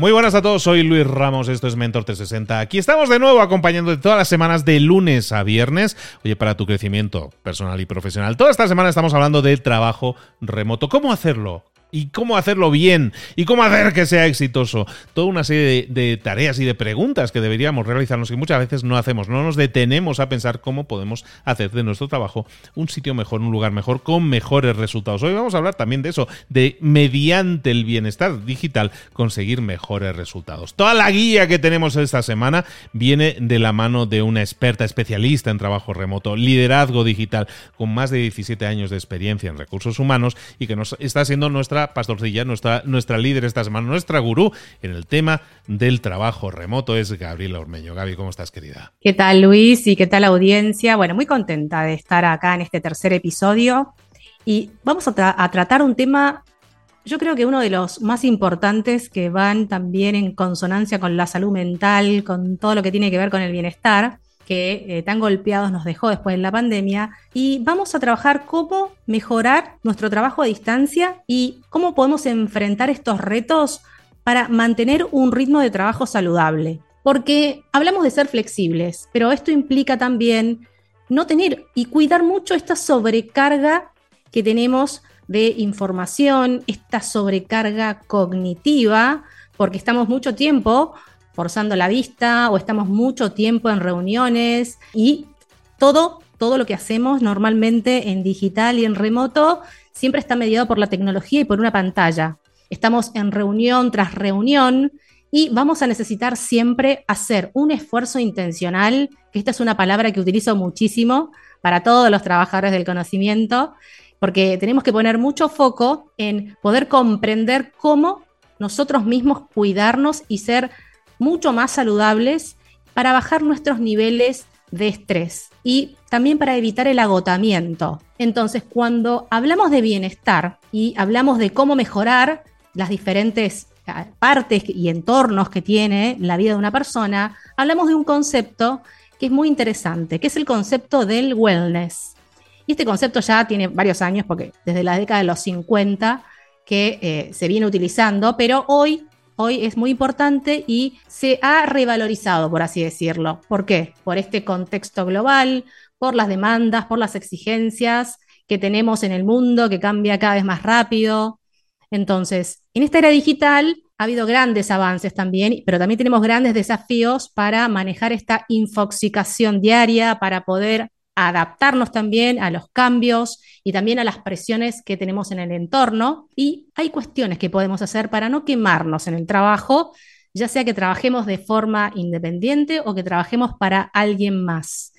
Muy buenas a todos, soy Luis Ramos, esto es Mentor 360. Aquí estamos de nuevo acompañándote todas las semanas de lunes a viernes, oye, para tu crecimiento personal y profesional. Toda esta semana estamos hablando del trabajo remoto, cómo hacerlo, y cómo hacerlo bien y cómo hacer que sea exitoso. Toda una serie de, tareas y de preguntas que deberíamos realizarnos y muchas veces no hacemos. No nos detenemos a pensar cómo podemos hacer de nuestro trabajo un sitio mejor, un lugar mejor, con mejores resultados. Hoy vamos a hablar también de eso, de mediante el bienestar digital conseguir mejores resultados. Toda la guía que tenemos esta semana viene de la mano de una experta especialista en trabajo remoto, liderazgo digital, con más de 17 años de experiencia en recursos humanos y que nos está siendo nuestra pastorcilla, nuestra, nuestra líder esta semana, nuestra gurú en el tema del trabajo remoto es Gabriela Ormeño. Gaby, ¿cómo estás, querida? ¿Qué tal, Luis? ¿Y qué tal, audiencia? Bueno, muy contenta de estar acá en este tercer episodio y vamos a tratar un tema yo creo que uno de los más importantes que van también en consonancia con la salud mental, con todo lo que tiene que ver con el bienestar, que eh, tan golpeados nos dejó después de la pandemia y vamos a trabajar cómo mejorar nuestro trabajo a distancia y cómo podemos enfrentar estos retos para mantener un ritmo de trabajo saludable. Porque hablamos de ser flexibles, pero esto implica también no tener y cuidar mucho esta sobrecarga que tenemos de información, esta sobrecarga cognitiva, porque estamos mucho tiempo forzando la vista o estamos mucho tiempo en reuniones y todo, todo lo que hacemos normalmente en digital y en remoto siempre está mediado por la tecnología y por una pantalla. Estamos en reunión tras reunión y vamos a necesitar siempre hacer un esfuerzo intencional, que esta es una palabra que utilizo muchísimo para todos los trabajadores del conocimiento, porque tenemos que poner mucho foco en poder comprender cómo nosotros mismos cuidarnos y ser mucho más saludables para bajar nuestros niveles de estrés y también para evitar el agotamiento. Entonces, cuando hablamos de bienestar y hablamos de cómo mejorar las diferentes eh, partes y entornos que tiene la vida de una persona, hablamos de un concepto que es muy interesante, que es el concepto del wellness. Y este concepto ya tiene varios años, porque desde la década de los 50 que eh, se viene utilizando, pero hoy hoy es muy importante y se ha revalorizado, por así decirlo. ¿Por qué? Por este contexto global, por las demandas, por las exigencias que tenemos en el mundo, que cambia cada vez más rápido. Entonces, en esta era digital ha habido grandes avances también, pero también tenemos grandes desafíos para manejar esta infoxicación diaria, para poder adaptarnos también a los cambios y también a las presiones que tenemos en el entorno. Y hay cuestiones que podemos hacer para no quemarnos en el trabajo, ya sea que trabajemos de forma independiente o que trabajemos para alguien más.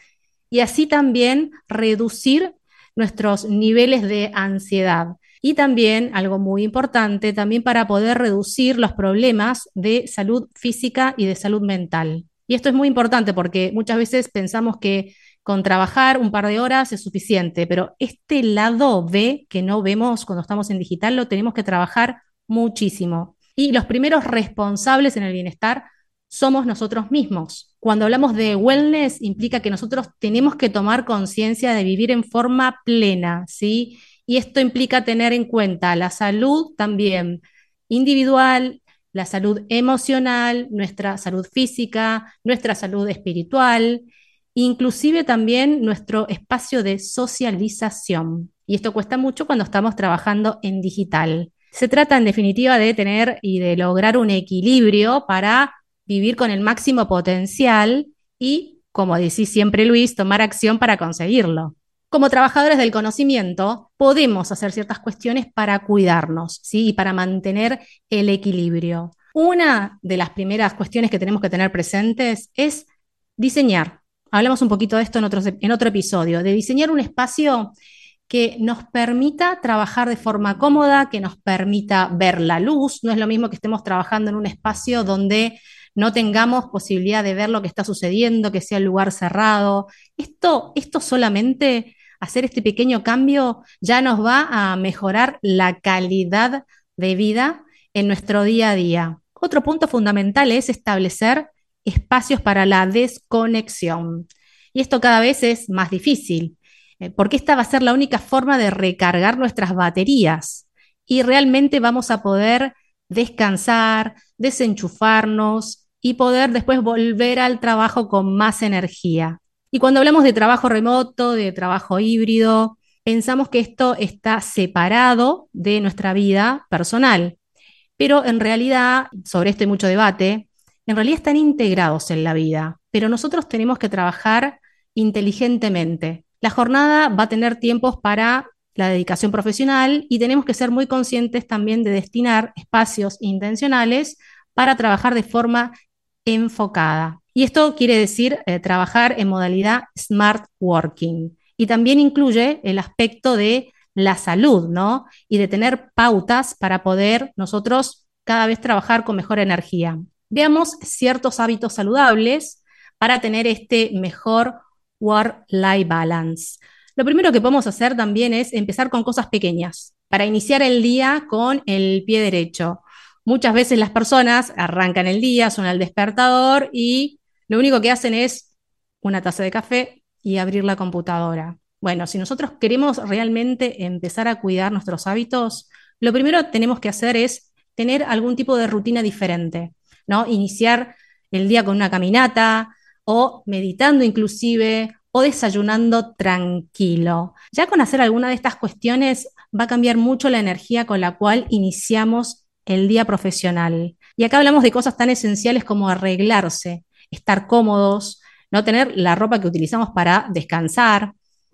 Y así también reducir nuestros niveles de ansiedad. Y también, algo muy importante, también para poder reducir los problemas de salud física y de salud mental. Y esto es muy importante porque muchas veces pensamos que con trabajar un par de horas es suficiente, pero este lado B que no vemos cuando estamos en digital lo tenemos que trabajar muchísimo. Y los primeros responsables en el bienestar somos nosotros mismos. Cuando hablamos de wellness implica que nosotros tenemos que tomar conciencia de vivir en forma plena, ¿sí? Y esto implica tener en cuenta la salud también individual, la salud emocional, nuestra salud física, nuestra salud espiritual, inclusive también nuestro espacio de socialización. Y esto cuesta mucho cuando estamos trabajando en digital. Se trata en definitiva de tener y de lograr un equilibrio para vivir con el máximo potencial y, como decís siempre Luis, tomar acción para conseguirlo como trabajadores del conocimiento, podemos hacer ciertas cuestiones para cuidarnos, ¿sí? Y para mantener el equilibrio. Una de las primeras cuestiones que tenemos que tener presentes es diseñar. Hablamos un poquito de esto en, en otro episodio, de diseñar un espacio que nos permita trabajar de forma cómoda, que nos permita ver la luz. No es lo mismo que estemos trabajando en un espacio donde no tengamos posibilidad de ver lo que está sucediendo, que sea el lugar cerrado. Esto, esto solamente hacer este pequeño cambio ya nos va a mejorar la calidad de vida en nuestro día a día. Otro punto fundamental es establecer espacios para la desconexión. Y esto cada vez es más difícil, eh, porque esta va a ser la única forma de recargar nuestras baterías y realmente vamos a poder descansar, desenchufarnos y poder después volver al trabajo con más energía. Y cuando hablamos de trabajo remoto, de trabajo híbrido, pensamos que esto está separado de nuestra vida personal. Pero en realidad, sobre esto hay mucho debate, en realidad están integrados en la vida, pero nosotros tenemos que trabajar inteligentemente. La jornada va a tener tiempos para la dedicación profesional y tenemos que ser muy conscientes también de destinar espacios intencionales para trabajar de forma enfocada. Y esto quiere decir eh, trabajar en modalidad smart working. Y también incluye el aspecto de la salud, ¿no? Y de tener pautas para poder nosotros cada vez trabajar con mejor energía. Veamos ciertos hábitos saludables para tener este mejor work-life balance. Lo primero que podemos hacer también es empezar con cosas pequeñas para iniciar el día con el pie derecho. Muchas veces las personas arrancan el día, son el despertador y lo único que hacen es una taza de café y abrir la computadora. Bueno, si nosotros queremos realmente empezar a cuidar nuestros hábitos, lo primero que tenemos que hacer es tener algún tipo de rutina diferente, ¿no? Iniciar el día con una caminata o meditando inclusive o desayunando tranquilo. Ya con hacer alguna de estas cuestiones va a cambiar mucho la energía con la cual iniciamos el día profesional. Y acá hablamos de cosas tan esenciales como arreglarse, estar cómodos, no tener la ropa que utilizamos para descansar,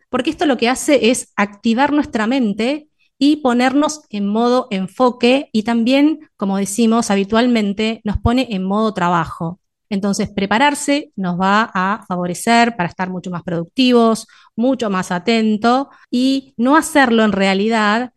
porque esto lo que hace es activar nuestra mente y ponernos en modo enfoque y también, como decimos habitualmente, nos pone en modo trabajo. Entonces, prepararse nos va a favorecer para estar mucho más productivos, mucho más atentos y no hacerlo en realidad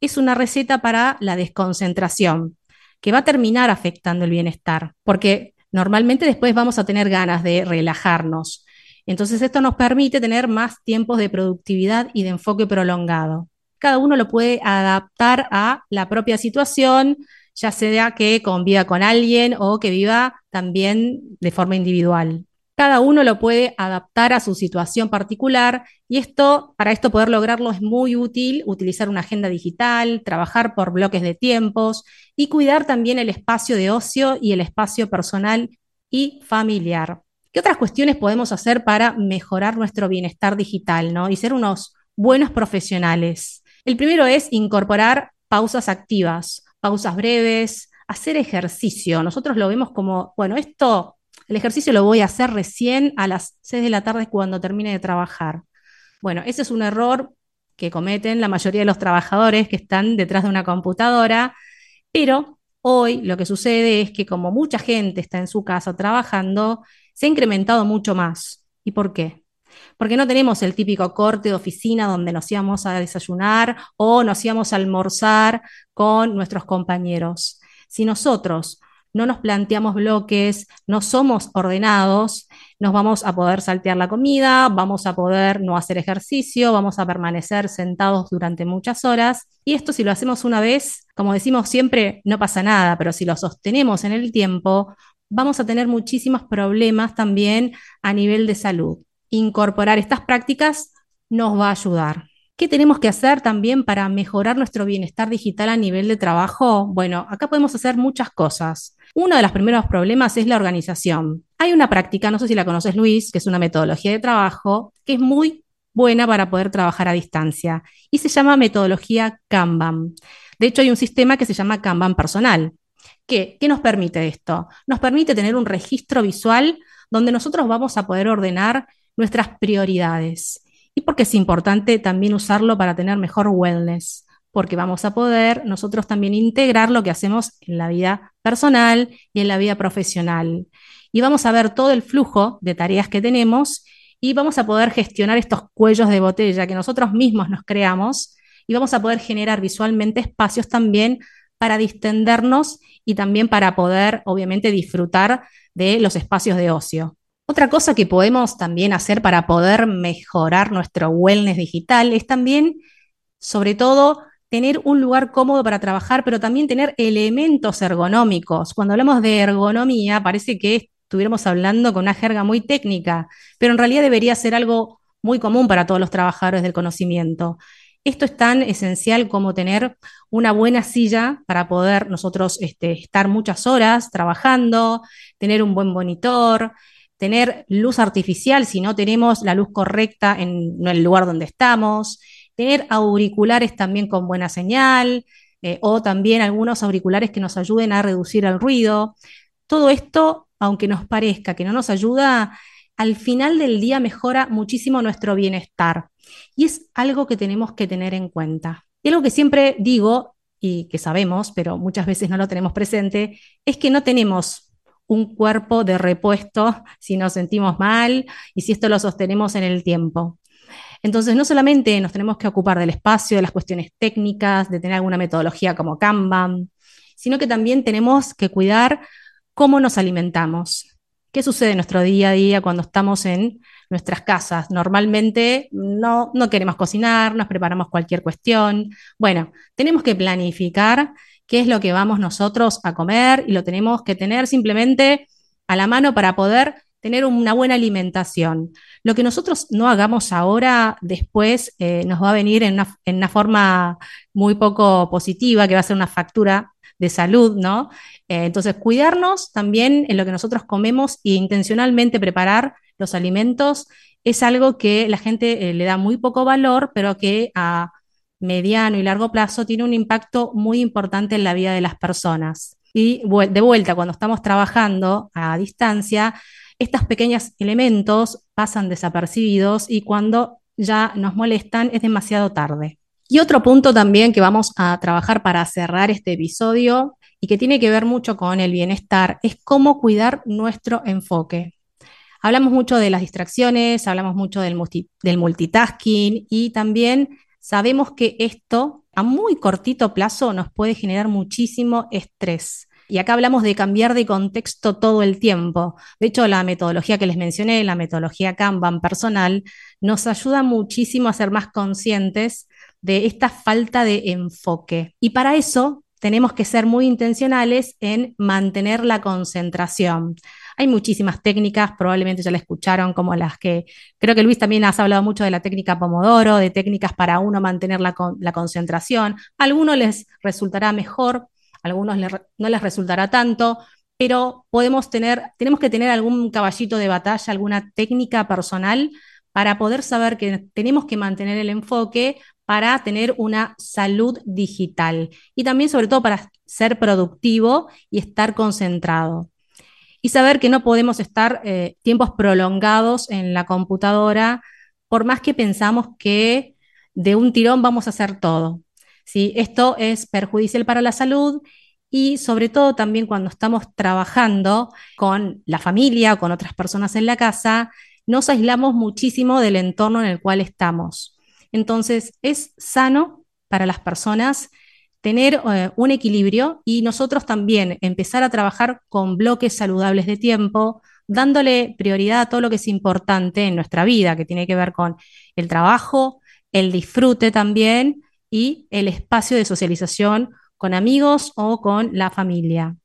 es una receta para la desconcentración que va a terminar afectando el bienestar, porque normalmente después vamos a tener ganas de relajarnos. Entonces esto nos permite tener más tiempos de productividad y de enfoque prolongado. Cada uno lo puede adaptar a la propia situación, ya sea que conviva con alguien o que viva también de forma individual. Cada uno lo puede adaptar a su situación particular y esto, para esto poder lograrlo es muy útil utilizar una agenda digital, trabajar por bloques de tiempos y cuidar también el espacio de ocio y el espacio personal y familiar. ¿Qué otras cuestiones podemos hacer para mejorar nuestro bienestar digital ¿no? y ser unos buenos profesionales? El primero es incorporar pausas activas, pausas breves, hacer ejercicio. Nosotros lo vemos como, bueno, esto el ejercicio lo voy a hacer recién a las 6 de la tarde cuando termine de trabajar. Bueno, ese es un error que cometen la mayoría de los trabajadores que están detrás de una computadora, pero hoy lo que sucede es que como mucha gente está en su casa trabajando, se ha incrementado mucho más. ¿Y por qué? Porque no tenemos el típico corte de oficina donde nos íbamos a desayunar o nos íbamos a almorzar con nuestros compañeros. Si nosotros no nos planteamos bloques, no somos ordenados, nos vamos a poder saltear la comida, vamos a poder no hacer ejercicio, vamos a permanecer sentados durante muchas horas. Y esto si lo hacemos una vez, como decimos siempre, no pasa nada, pero si lo sostenemos en el tiempo, vamos a tener muchísimos problemas también a nivel de salud. Incorporar estas prácticas nos va a ayudar. ¿Qué tenemos que hacer también para mejorar nuestro bienestar digital a nivel de trabajo? Bueno, acá podemos hacer muchas cosas. Uno de los primeros problemas es la organización. Hay una práctica, no sé si la conoces Luis, que es una metodología de trabajo, que es muy buena para poder trabajar a distancia y se llama metodología Kanban. De hecho, hay un sistema que se llama Kanban personal. ¿Qué, ¿Qué nos permite esto? Nos permite tener un registro visual donde nosotros vamos a poder ordenar nuestras prioridades. Y porque es importante también usarlo para tener mejor wellness porque vamos a poder nosotros también integrar lo que hacemos en la vida personal y en la vida profesional. Y vamos a ver todo el flujo de tareas que tenemos y vamos a poder gestionar estos cuellos de botella que nosotros mismos nos creamos y vamos a poder generar visualmente espacios también para distendernos y también para poder, obviamente, disfrutar de los espacios de ocio. Otra cosa que podemos también hacer para poder mejorar nuestro wellness digital es también, sobre todo, tener un lugar cómodo para trabajar, pero también tener elementos ergonómicos. Cuando hablamos de ergonomía, parece que estuviéramos hablando con una jerga muy técnica, pero en realidad debería ser algo muy común para todos los trabajadores del conocimiento. Esto es tan esencial como tener una buena silla para poder nosotros este, estar muchas horas trabajando, tener un buen monitor, tener luz artificial si no tenemos la luz correcta en el lugar donde estamos, tener auriculares también con buena señal eh, o también algunos auriculares que nos ayuden a reducir el ruido. Todo esto, aunque nos parezca que no nos ayuda, al final del día mejora muchísimo nuestro bienestar y es algo que tenemos que tener en cuenta. Y algo que siempre digo y que sabemos, pero muchas veces no lo tenemos presente, es que no tenemos un cuerpo de repuesto si nos sentimos mal y si esto lo sostenemos en el tiempo. Entonces, no solamente nos tenemos que ocupar del espacio, de las cuestiones técnicas, de tener alguna metodología como Kanban, sino que también tenemos que cuidar cómo nos alimentamos. ¿Qué sucede en nuestro día a día cuando estamos en nuestras casas? Normalmente no, no queremos cocinar, nos preparamos cualquier cuestión. Bueno, tenemos que planificar qué es lo que vamos nosotros a comer y lo tenemos que tener simplemente a la mano para poder tener una buena alimentación. Lo que nosotros no hagamos ahora, después eh, nos va a venir en una, forma muy poco positiva, que va a ser una factura de salud, ¿no? Eh, entonces, cuidarnos también en lo que nosotros comemos e intencionalmente preparar los alimentos es algo que la gente eh, le da muy poco valor, pero que a mediano y largo plazo tiene un impacto muy importante en la vida de las personas. Y de vuelta, cuando estamos trabajando a distancia, estos pequeños elementos pasan desapercibidos y cuando ya nos molestan es demasiado tarde. Y otro punto también que vamos a trabajar para cerrar este episodio y que tiene que ver mucho con el bienestar es cómo cuidar nuestro enfoque. Hablamos mucho de las distracciones, hablamos mucho del, multitasking y también sabemos que esto a muy cortito plazo nos puede generar muchísimo estrés. Y acá hablamos de cambiar de contexto todo el tiempo. De hecho, la metodología que les mencioné, la metodología Kanban personal, nos ayuda muchísimo a ser más conscientes de esta falta de enfoque. Y para eso tenemos que ser muy intencionales en mantener la concentración. Hay muchísimas técnicas, probablemente ya la escucharon, como las que creo que Luis también has hablado mucho de la técnica Pomodoro, de técnicas para uno mantener la, concentración. A algunos les resultará mejor algunos no les resultará tanto, pero podemos tener, tenemos que tener algún caballito de batalla, alguna técnica personal para poder saber que tenemos que mantener el enfoque para tener una salud digital y también sobre todo para ser productivo y estar concentrado. Y saber que no podemos estar eh, tiempos prolongados en la computadora por más que pensamos que de un tirón vamos a hacer todo. ¿sí? Esto es perjudicial para la salud y sobre todo también cuando estamos trabajando con la familia o con otras personas en la casa, nos aislamos muchísimo del entorno en el cual estamos. Entonces, es sano para las personas tener eh, un equilibrio y nosotros también empezar a trabajar con bloques saludables de tiempo, dándole prioridad a todo lo que es importante en nuestra vida, que tiene que ver con el trabajo, el disfrute también y el espacio de socialización con amigos o con la familia.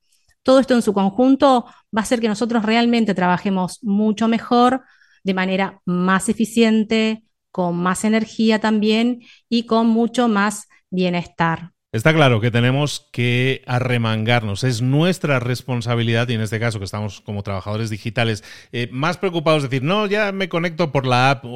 Todo esto en su conjunto va a hacer que nosotros realmente trabajemos mucho mejor, de manera más eficiente, con más energía también y con mucho más bienestar. Está claro que tenemos que arremangarnos, es nuestra responsabilidad y en este caso que estamos como trabajadores digitales eh, más preocupados de decir, no, ya me conecto por la app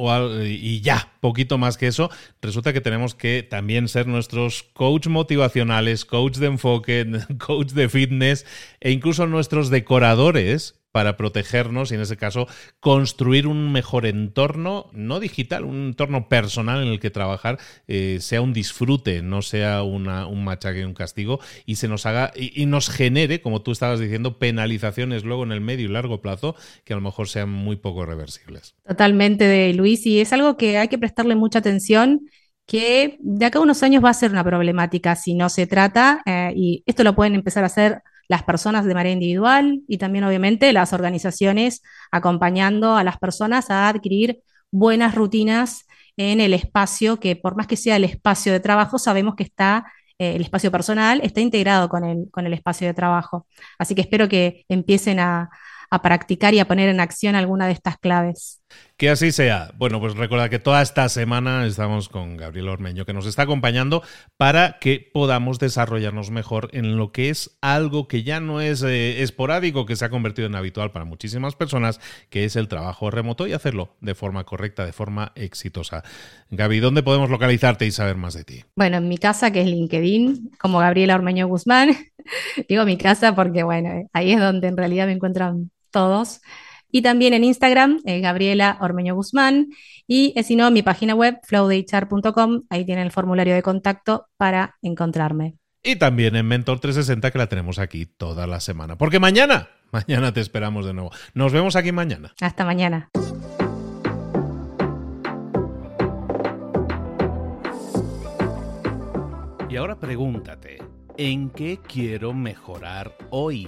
y ya, poquito más que eso, resulta que tenemos que también ser nuestros coach motivacionales, coach de enfoque, coach de fitness e incluso nuestros decoradores para protegernos y en ese caso construir un mejor entorno, no digital, un entorno personal en el que trabajar eh, sea un disfrute, no sea una, un machaque y un castigo y se nos haga y, nos genere, como tú estabas diciendo, penalizaciones luego en el medio y largo plazo que a lo mejor sean muy poco reversibles. Totalmente, Luis, y es algo que hay que prestarle mucha atención que de acá a unos años va a ser una problemática si no se trata, eh, y esto lo pueden empezar a hacer las personas de manera individual y también obviamente las organizaciones acompañando a las personas a adquirir buenas rutinas en el espacio que por más que sea el espacio de trabajo, sabemos que está eh, el espacio personal está integrado con el, con el espacio de trabajo. Así que espero que empiecen a, a practicar y a poner en acción alguna de estas claves. Que así sea. Bueno, pues recuerda que toda esta semana estamos con Gabriel Ormeño, que nos está acompañando para que podamos desarrollarnos mejor en lo que es algo que ya no es eh, esporádico, que se ha convertido en habitual para muchísimas personas, que es el trabajo remoto y hacerlo de forma correcta, de forma exitosa. Gaby, ¿dónde podemos localizarte y saber más de ti? Bueno, en mi casa, que es LinkedIn, como Gabriela Ormeño Guzmán. Digo mi casa porque, bueno, ahí es donde en realidad me encuentran todos. Y también en Instagram, eh, Gabriela Ormeño Guzmán. Y eh, si no, mi página web, flowdhr.com, ahí tienen el formulario de contacto para encontrarme. Y también en Mentor 360, que la tenemos aquí toda la semana. Porque mañana, mañana te esperamos de nuevo. Nos vemos aquí mañana. Hasta mañana. Y ahora pregúntate, ¿en qué quiero mejorar hoy?